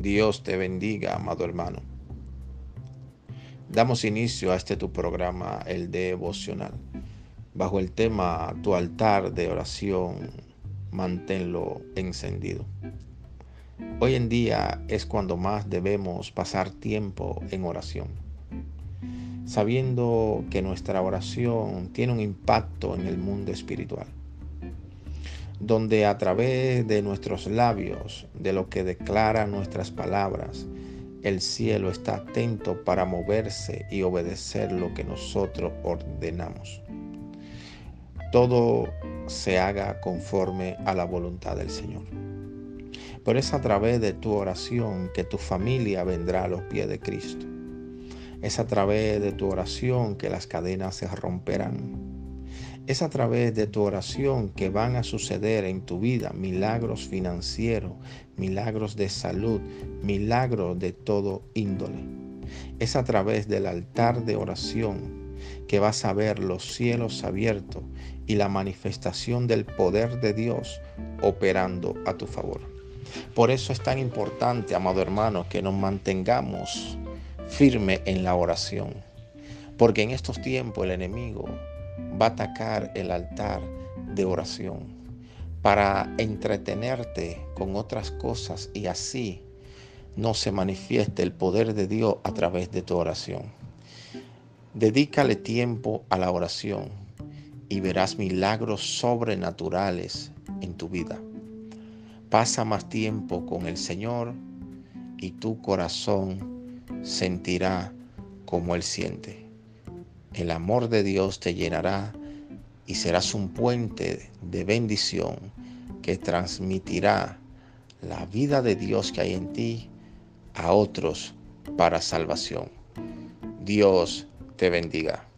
Dios te bendiga, amado hermano. Damos inicio a este tu programa, el devocional, bajo el tema Tu altar de oración, manténlo encendido. Hoy en día es cuando más debemos pasar tiempo en oración, sabiendo que nuestra oración tiene un impacto en el mundo espiritual donde a través de nuestros labios, de lo que declaran nuestras palabras, el cielo está atento para moverse y obedecer lo que nosotros ordenamos. Todo se haga conforme a la voluntad del Señor. Pero es a través de tu oración que tu familia vendrá a los pies de Cristo. Es a través de tu oración que las cadenas se romperán es a través de tu oración que van a suceder en tu vida milagros financieros, milagros de salud, milagros de todo índole. Es a través del altar de oración que vas a ver los cielos abiertos y la manifestación del poder de Dios operando a tu favor. Por eso es tan importante, amado hermano, que nos mantengamos firme en la oración. Porque en estos tiempos el enemigo va a atacar el altar de oración para entretenerte con otras cosas y así no se manifieste el poder de Dios a través de tu oración. Dedícale tiempo a la oración y verás milagros sobrenaturales en tu vida. Pasa más tiempo con el Señor y tu corazón sentirá como Él siente. El amor de Dios te llenará y serás un puente de bendición que transmitirá la vida de Dios que hay en ti a otros para salvación. Dios te bendiga.